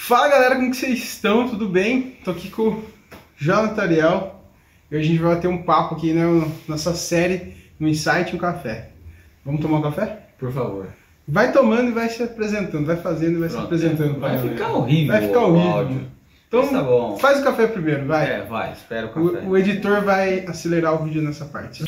Fala galera, como que vocês estão? Tudo bem? Tô aqui com o Jonathan Ariel e hoje a gente vai bater um papo aqui na nossa série no Insight um Café. Vamos tomar um café? Por favor. Vai tomando e vai se apresentando, vai fazendo e vai Pronto, se apresentando. Vai ficar galera. horrível. Vai ficar horrível. áudio. Então tá faz o café primeiro, vai. É, vai, espera o café. O, o editor vai acelerar o vídeo nessa parte.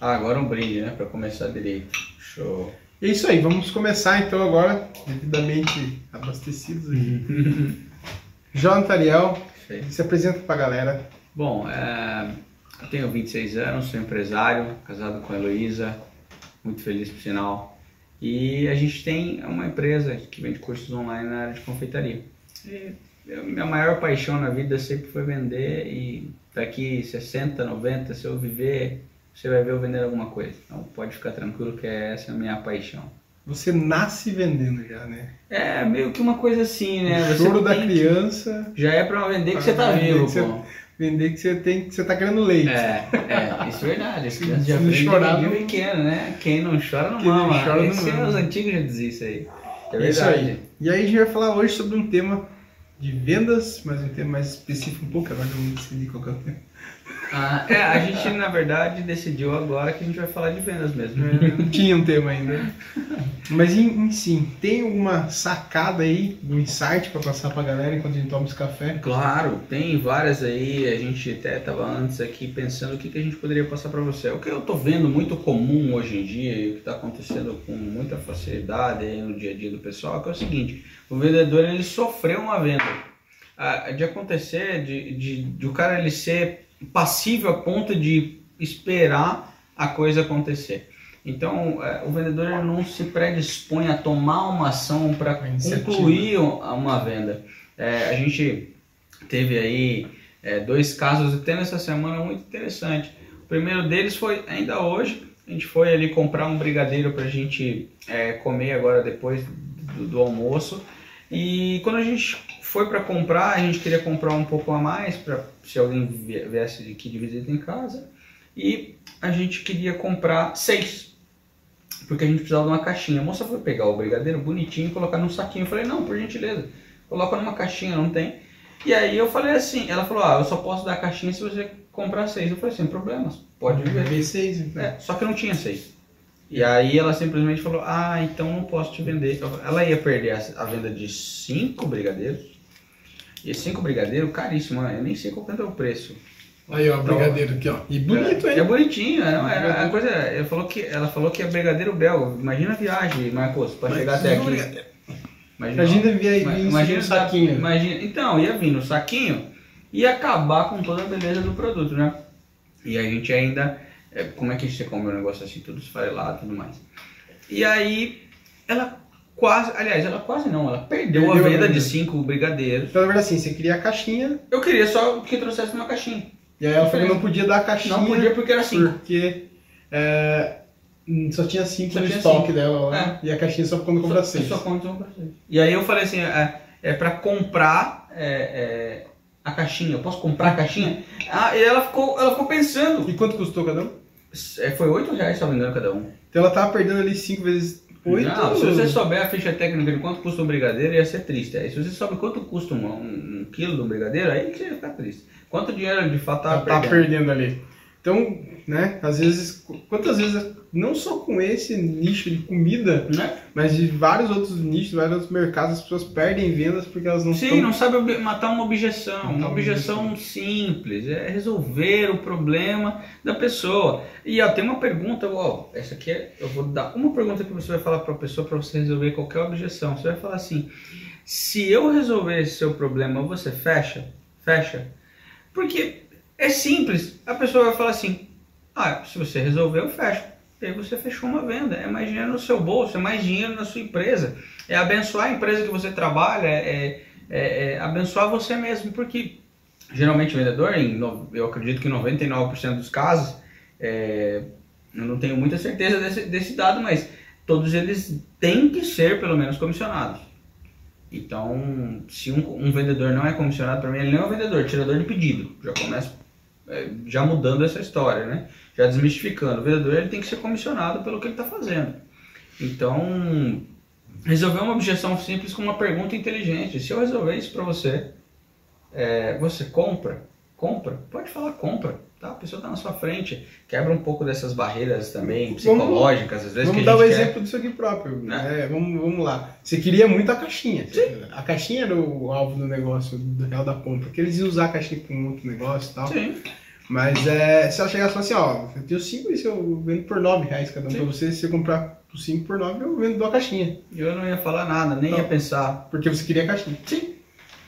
Ah, agora um brinde, né? Pra começar direito. Show. É isso aí, vamos começar então agora, devidamente abastecidos aqui. Jonathan Ariel, Perfeito. se apresenta pra galera. Bom, é, eu tenho 26 anos, sou empresário, casado com a Heloísa, muito feliz por sinal. E a gente tem uma empresa que vende cursos online na área de confeitaria. E minha maior paixão na vida sempre foi vender e daqui 60, 90, se eu viver, você vai ver eu vendendo alguma coisa. Então pode ficar tranquilo que essa é a minha paixão. Você nasce vendendo já, né? É meio que uma coisa assim, né? o choro da tem que- criança, Já é pra vender que você tá vivo, que você- pô. vender que você tem, que você tá querendo leite. É, é, isso é verdade. As crianças já não chorar, não- pequeno, né? Quem não chora não Quem não mama. chora, não Esse é mama. os antigos já diziam isso aí. É É isso verdade. aí. E aí a gente vai falar hoje sobre um tema de vendas, mas um tema mais específico um pouco, agora eu vou decidir qual é o tema. Ah, é, a gente na verdade decidiu agora que a gente vai falar de vendas mesmo. Não tinha um tema ainda. Mas em, em sim, tem alguma sacada aí, um insight pra passar pra galera enquanto a gente toma esse café? Claro, tem várias aí, a gente até estava antes aqui pensando o que, que a gente poderia passar para você. O que eu tô vendo muito comum hoje em dia e o que está acontecendo com muita facilidade no dia a dia do pessoal é que é o seguinte, o vendedor ele sofreu uma venda. Ah, de acontecer, de, de, de o cara ele ser passível a ponto de esperar a coisa acontecer. Então, eh, o vendedor não se predispõe a tomar uma ação para concluir uma venda. É, a gente teve aí é, dois casos até nessa semana muito interessante. O primeiro deles foi ainda hoje. A gente foi ali comprar um brigadeiro para a gente é, comer agora depois do, do almoço. E quando a gente foi para comprar, a gente queria comprar um pouco a mais para se alguém vie- viesse aqui de visita em casa. E a gente queria comprar seis. Porque a gente precisava de uma caixinha. A moça foi pegar o brigadeiro bonitinho e colocar num saquinho. Eu falei, não, por gentileza, coloca numa caixinha, não tem. E aí eu falei assim, ela falou, ah, eu só posso dar a caixinha se você comprar seis. Eu falei, sem problemas, pode ver. V6, então. É, só que não tinha seis. E aí ela simplesmente falou, ah, então não posso te vender. Ela ia perder a venda de cinco brigadeiros. E cinco brigadeiros, caríssimo, né? eu nem sei qual que é o preço. Aí, ó, brigadeiro aqui, ó. E bonito, é, hein? É bonitinho, era, era a coisa. Ela falou que, ela falou que é brigadeiro belga. Imagina a viagem, Marcos, para chegar até aqui. Imagina, Imagina vir imagina saquinho. Imagina, então, ia vir no saquinho e acabar com toda a beleza do produto, né? E a gente ainda. é, como é que você come um negócio assim, tudo esfarelado e tudo mais? E aí, ela quase. Aliás, ela quase não, ela perdeu, Perdeu a a venda venda. de cinco brigadeiros. Então, na verdade, assim, você queria a caixinha, Eu queria só que trouxesse uma caixinha. e aí ela falou que não podia dar a caixinha. Não podia porque era cinco. Porque é, hum, só tinha cinco Só no tinha estoque cinco. dela lá. E a caixinha só quando compra Só- seis. só conta um pra seis. E aí eu falei assim, é, é para comprar é, é, a caixinha, eu posso comprar a caixinha? Ah, e ela ficou, ela ficou pensando. E quanto custou cada um? É, foi 8 reais, se não me engano, cada um. Então ela tava perdendo ali cinco vezes oito. Não, se você souber a ficha técnica de quanto custa um brigadeiro, ia ser triste. Aí se você souber quanto custa um, um, um quilo de um brigadeiro, aí você ia ficar triste. Quanto dinheiro de fato tá perdendo? perdendo ali. Então, né, às vezes, quantas vezes, não só com esse nicho de comida, Né? mas de vários outros nichos, vários outros mercados, as pessoas perdem vendas porque elas não Sim, estão... não sabe ob- matar uma objeção. Matar Uma uma objeção simples. É resolver o problema da pessoa. E ó, tem uma pergunta, ó, essa aqui é, eu vou dar uma pergunta que você vai falar para a pessoa para você resolver qualquer objeção. Você vai falar assim: se eu resolver esse seu problema, você fecha? Fecha? Porque é simples. A pessoa vai falar assim: ah, se você resolver, eu fecho. E aí você fechou uma venda. É mais dinheiro no seu bolso, é mais dinheiro na sua empresa. É abençoar a empresa que você trabalha, é, é- é abençoar você mesmo. Porque geralmente o vendedor, eu acredito que em 99% dos casos, é, eu não tenho muita certeza desse, desse dado, mas todos eles têm que ser pelo menos comissionados. Então, se um, um vendedor não é comissionado, para mim ele não é um vendedor, tirador de pedido. Já começa é, já mudando essa história, né? Já desmistificando. O vendedor ele tem que ser comissionado pelo que ele está fazendo. Então, resolver uma objeção simples com uma pergunta inteligente. Se eu resolver isso para você, é, você compra? Compra? Pode falar compra. Tá? A pessoa está na sua frente. Quebra um pouco dessas barreiras também psicológicas, às vezes Vamos que dar o quer. exemplo disso aqui próprio. É. né? vamos, vamos lá. Você queria muito a caixinha. A caixinha era o alvo do negócio, do real da compra. Porque eles iam usar a caixinha com outro negócio e tal. Sim. Mas é, se ela chegasse e falasse assim, ó, eu tenho cinco e se eu vendo por nove reais cada um Sim. pra você, se você comprar por cinco por nove, eu vendo a caixinha. Eu não ia falar nada, nem Não. ia pensar. Porque você queria a caixinha. Sim.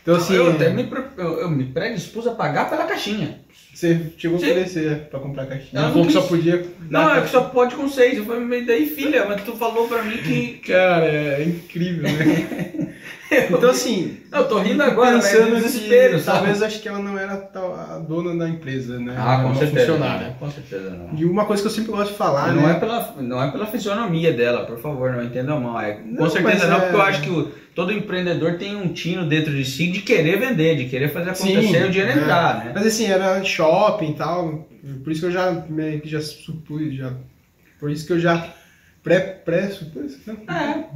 Então assim, eu, até me, eu, eu me predispus a pagar pela caixinha. você chegou a oferecer pra comprar a caixinha. Ela não falou que só podia Não, é que só pode com seis. Eu falei, daí, filha, mas tu falou pra mim que. Cara, é incrível, né? então assim, eu tô rindo agora, mas é pensando desespero, que sabe? talvez acho que ela não era a dona da empresa, né? Ah, com certeza. funcionária. não, Com certeza não. E uma coisa que eu sempre gosto de falar, não, né? é pela, não é pela fisionomia dela, por favor, não entendam mal. É, com Não, mas certeza não, é- porque eu acho que o- todo empreendedor tem um tino dentro de si de querer vender, de querer fazer Sim, acontecer e o dinheiro é. entrar, né? Mas assim, era shopping e tal, por isso que eu já meio que já supus, já, por isso que eu já pré, pré supus, né?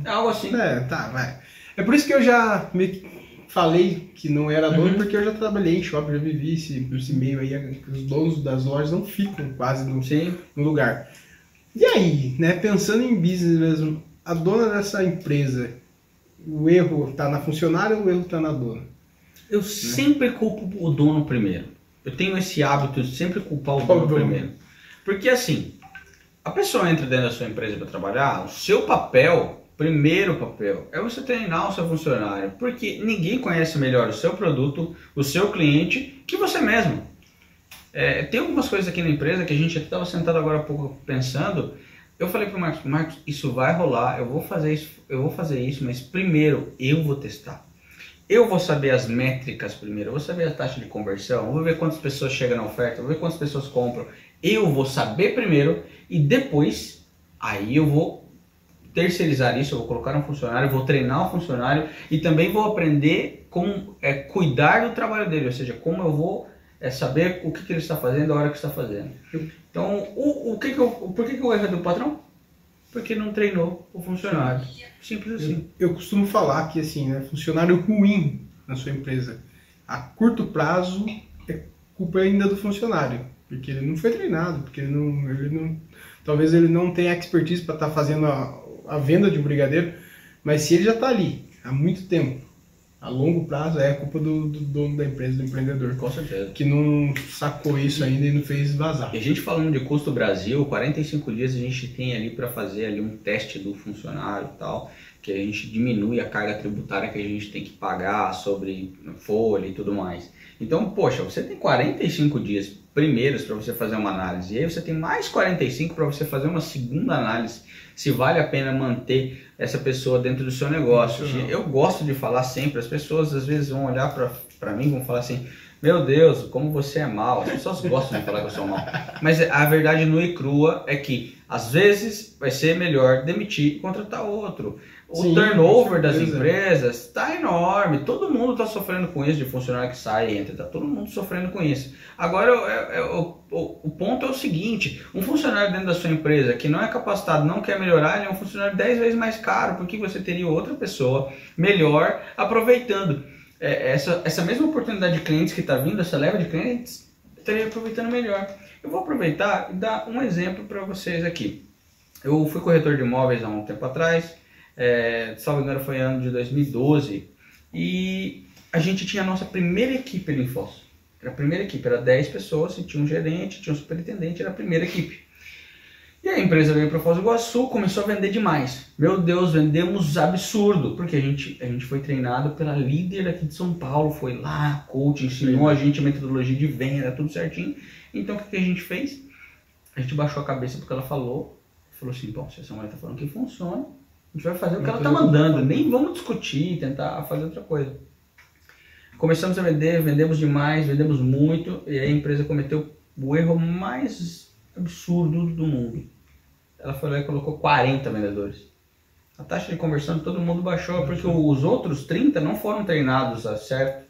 É, algo assim. É, tá, vai. É por isso que eu já que falei que não era dono, Uhum. por eu já trabalhei em shopping, já vivi esse, esse meio aí, os donos das lojas não ficam quase no, no lugar. E aí, né, pensando em business mesmo, a dona dessa empresa, o erro tá na funcionária ou o erro tá na dona? Eu sempre culpo o dono primeiro. Eu tenho esse hábito de sempre culpar o Qual dono dono? primeiro. Porque assim, a pessoa entra dentro da sua empresa para trabalhar, o seu papel, primeiro papel, é você treinar o seu funcionário. Porque ninguém conhece melhor o seu produto, o seu cliente, que você mesmo. É, tem algumas coisas aqui na empresa que a gente estava sentado agora há pouco pensando. Eu falei para o Marcos, Marcos, isso vai rolar, eu vou fazer isso, eu vou fazer isso, mas primeiro eu vou testar. Eu vou saber as métricas primeiro, eu vou saber a taxa de conversão, vou ver quantas pessoas chegam na oferta, vou ver quantas pessoas compram. Eu vou saber primeiro e depois aí eu vou terceirizar isso, eu vou colocar um funcionário, vou treinar o funcionário e também vou aprender como é, cuidar do trabalho dele, ou seja, como eu vou é, saber o que, que ele está fazendo, a hora que está fazendo. Então, o, o que que eu, por que, que eu erro do patrão? Porque não treinou o funcionário. Simples assim. Eu, eu costumo falar que assim, né, funcionário ruim na sua empresa, a curto prazo é culpa ainda do funcionário, porque ele não foi treinado, porque ele não, ele não talvez ele não tenha expertise para estar fazendo a, a venda de um brigadeiro, mas se ele já está ali há muito tempo, a longo prazo é culpa do, do dono da empresa, do empreendedor, Com certeza. que não sacou isso ainda e não fez vazar. E a gente falando de custo Brasil, 45 dias a gente tem ali para fazer ali um teste do funcionário e tal, que a gente diminui a carga tributária que a gente tem que pagar sobre folha e tudo mais. Então, poxa, você tem 45 dias primeiros para você fazer uma análise, e aí você tem mais 45 para você fazer uma segunda análise, se vale a pena manter essa pessoa dentro do seu negócio. Não. Eu gosto de falar sempre, as pessoas às vezes vão olhar para mim e vão falar assim, meu Deus, como você é mal. As pessoas gostam de falar que eu sou mal. Mas a verdade nua e crua é que, às vezes, vai ser melhor demitir e contratar outro. O Sim, turnover das empresas está enorme. Todo mundo está sofrendo com isso, de funcionário que sai e entra. Está todo mundo sofrendo com isso. Agora, o, o- o ponto é o seguinte: um funcionário dentro da sua empresa que não é capacitado, não quer melhorar, ele é um funcionário 10 vezes mais caro, porque você teria outra pessoa melhor aproveitando é, essa, essa mesma oportunidade de clientes que está vindo, essa leva de clientes, estaria aproveitando melhor. Eu vou aproveitar e dar um exemplo para vocês aqui. Eu fui corretor de imóveis há um tempo atrás, é, salvo engano foi ano de 2012, e a gente tinha a nossa primeira equipe ali em Foz. Era a primeira equipe, era 10 pessoas, tinha um gerente, tinha um superintendente, era a primeira equipe. E a empresa veio para Foz do Iguaçu, começou a vender demais. Meu Deus, vendemos absurdo, porque a gente, a gente foi treinado pela líder aqui de São Paulo, foi lá, coach, ensinou a gente a metodologia de venda, tudo certinho. Então o que, que a gente fez? A gente baixou a cabeça porque ela falou, falou assim, bom, se essa mulher tá falando que funciona, a gente vai fazer o que ela tá mandando, nem vamos discutir, tentar fazer outra coisa. Começamos a vender, vendemos demais, vendemos muito, e aí a empresa cometeu o erro mais absurdo do mundo. Ela foi lá e colocou 40 vendedores. A taxa de conversão de todo mundo baixou porque os outros 30 não foram treinados a certo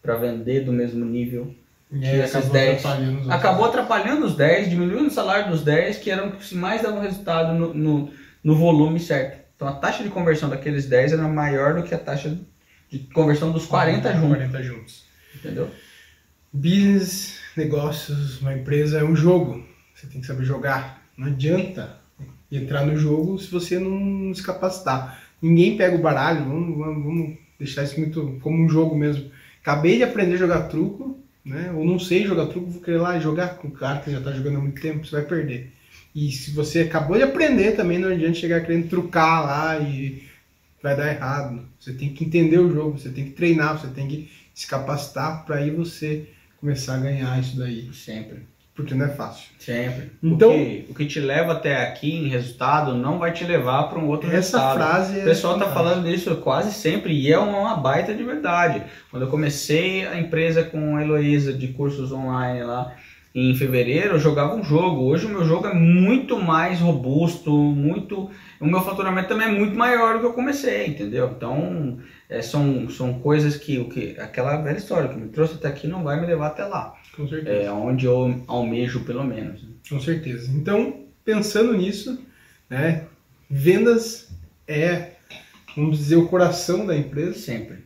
para vender do mesmo nível E que esses acabou 10. atrapalhando os. Acabou atrapalhando os 10, diminuindo o salário dos 10, que eram os que mais davam resultado no, no, no volume certo. Então a taxa de conversão daqueles 10 era maior do que a taxa de conversão dos 40 juntos. 40 juntos. Entendeu? Business, negócios, uma empresa é um jogo. Você tem que saber jogar. Não adianta entrar no jogo se você não se capacitar. Ninguém pega o baralho, vamos, vamos, vamos deixar isso muito como um jogo mesmo. Acabei de aprender a jogar truco, né? Ou não sei jogar truco, vou querer lá jogar com o cara que já está jogando há muito tempo, você vai perder. E se você acabou de aprender também, não adianta chegar querendo trucar lá e vai dar errado. Você tem que entender o jogo, você tem que treinar, você tem que se capacitar para aí você começar a ganhar isso daí. Sempre. Porque não é fácil. Sempre. Então- o, que, o que te leva até aqui em resultado não vai te levar para um outro Essa resultado. frase é O pessoal tá fantástica. falando disso quase sempre e é uma, uma baita de verdade. Quando eu comecei a empresa com a Heloísa de cursos online lá em fevereiro, eu jogava um jogo. Hoje o meu jogo é muito mais robusto, muito. O meu faturamento também é muito maior do que eu comecei, entendeu? Então é, são, são coisas que, o que. Aquela velha história que me trouxe até aqui não vai me levar até lá. Com certeza. É onde eu almejo pelo menos. né? Com certeza. Então, pensando nisso, né, vendas é, vamos dizer, o coração da empresa. Sempre.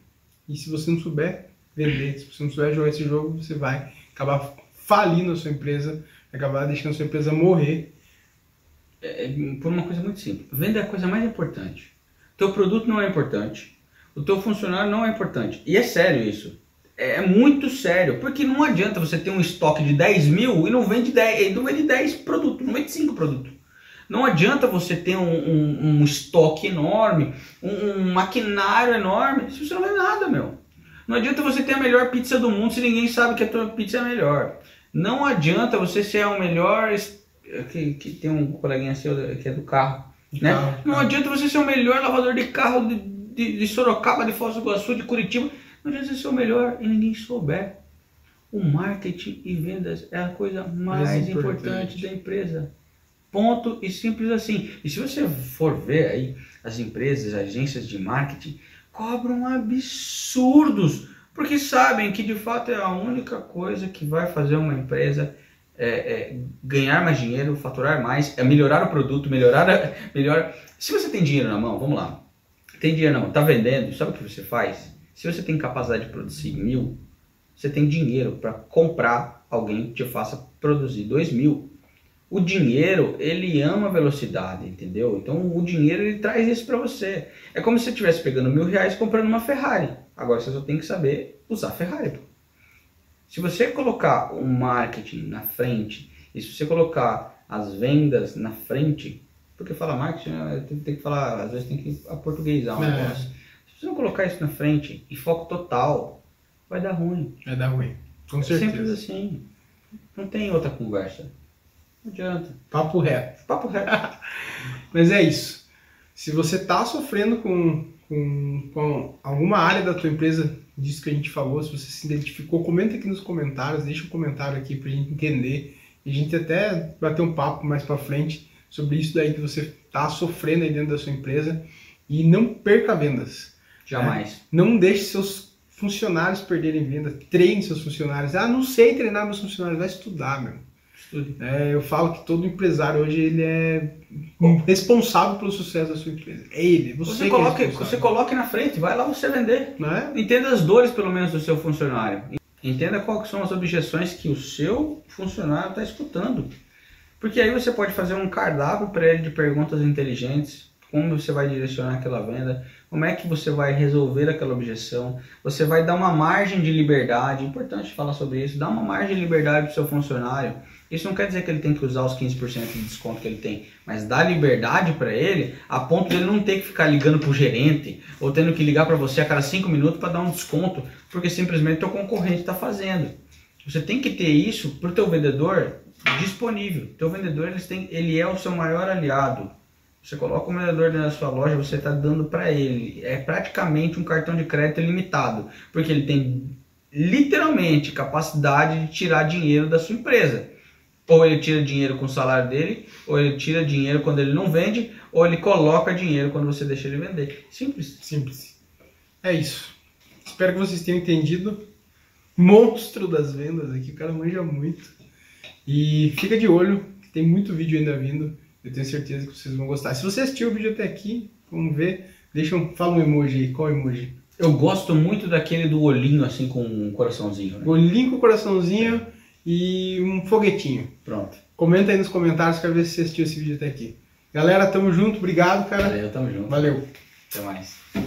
E se você não souber vender, se você não souber jogar esse jogo, você vai acabar falindo a sua empresa, acabar deixando a sua empresa morrer. é, por uma coisa muito simples. Venda é a coisa mais importante. Teu produto não é importante. O teu funcionário não é importante. E é sério isso. É muito sério. Porque não adianta você ter um estoque de 10 mil e não vende 10, não vende 10 produtos, não vende 5 produtos. Não adianta você ter um, um- um estoque enorme, um, um maquinário enorme, se você não vende nada, meu. Não adianta você ter a melhor pizza do mundo se ninguém sabe que a tua pizza é a melhor. Não adianta você ser o melhor. Que, que tem um coleguinha seu que é do carro. Né? de não carro. adianta você ser o melhor lavador de carro de, de, de Sorocaba, de Foz do Iguaçu, de Curitiba. Adianta você ser o melhor e ninguém souber. O marketing e vendas é a coisa mais, Mais importante. importante. da empresa. Ponto e simples assim. E se você for ver aí, as empresas, as agências de marketing cobram absurdos, porque sabem que de fato é a única coisa que vai fazer uma empresa é, é, ganhar mais dinheiro, faturar mais, é melhorar o produto, melhorar, a- melhor. Se você tem dinheiro na mão, vamos lá, tem dinheiro na mão, tá vendendo, sabe o que você faz? Se você tem capacidade de produzir mil, você tem dinheiro para comprar alguém que te faça produzir dois mil. O dinheiro, ele ama velocidade, entendeu? Então o dinheiro ele traz isso para você. É como se você estivesse pegando mil reais e comprando uma Ferrari. Agora você só tem que saber usar a Ferrari. pô. Se você colocar o marketing na frente e se você colocar as vendas na frente, porque fala marketing, né, tem, que falar, às vezes tem que aportuguesar o É. negócio. Se você não colocar isso na frente e foco total, vai dar ruim. Vai dar ruim. Com É Simples certeza. assim. Não tem outra conversa. Não adianta. Papo reto. Papo reto. Mas é isso. Se você está sofrendo com, com, com alguma área da tua empresa, disso que a gente falou, se você se identificou, comenta aqui nos comentários, deixa um comentário aqui pra gente entender. E a gente até bater um papo mais pra frente sobre isso daí que você está sofrendo aí dentro da sua empresa. E não perca vendas. Jamais. Não deixe seus funcionários perderem venda. Treine seus funcionários. Ah, não sei treinar meus funcionários. Vai estudar, meu. Estude. É, eu falo que todo empresário hoje ele é responsável pelo sucesso da sua empresa. É ele, você, Você, é coloque, responsável. você coloque na frente, vai lá você vender. É? Entenda as dores, pelo menos, do seu funcionário. Entenda quais são as objeções que o seu funcionário está escutando. Porque aí você pode fazer um cardápio para ele de perguntas inteligentes. Como você vai direcionar aquela venda? Como é que você vai resolver aquela objeção? Você vai dar uma margem de liberdade. Importante falar sobre isso. Dá uma margem de liberdade para o seu funcionário. Isso não quer dizer que ele tem que usar os 15% de desconto que ele tem, mas dá liberdade para ele a ponto de ele não ter que ficar ligando para o gerente ou tendo que ligar para você a cada 5 minutos para dar um desconto, porque simplesmente teu concorrente está fazendo. Você tem que ter isso para o teu vendedor disponível. Teu vendedor eles têm, ele é o seu maior aliado. Você coloca o vendedor dentro da sua loja, você está dando para ele. É praticamente um cartão de crédito ilimitado, porque ele tem literalmente capacidade de tirar dinheiro da sua empresa. Ou ele tira dinheiro com o salário dele, ou ele tira dinheiro quando ele não vende, ou ele coloca dinheiro quando você deixa ele vender. Simples. Simples. É isso. Espero que vocês tenham entendido. Monstro das vendas aqui, o cara manja muito. E fica de olho, tem muito vídeo ainda vindo. Eu tenho certeza que vocês vão gostar. Se você assistiu o vídeo até aqui, vamos ver. Deixa um, fala um emoji aí. Qual emoji? Eu gosto muito daquele do olhinho assim com um coraçãozinho. Né? Olhinho com coraçãozinho e um foguetinho. Pronto. Comenta aí nos comentários, quero ver se você assistiu esse vídeo até aqui. Galera, tamo junto, obrigado, cara. Valeu, tamo junto. Valeu. Até mais.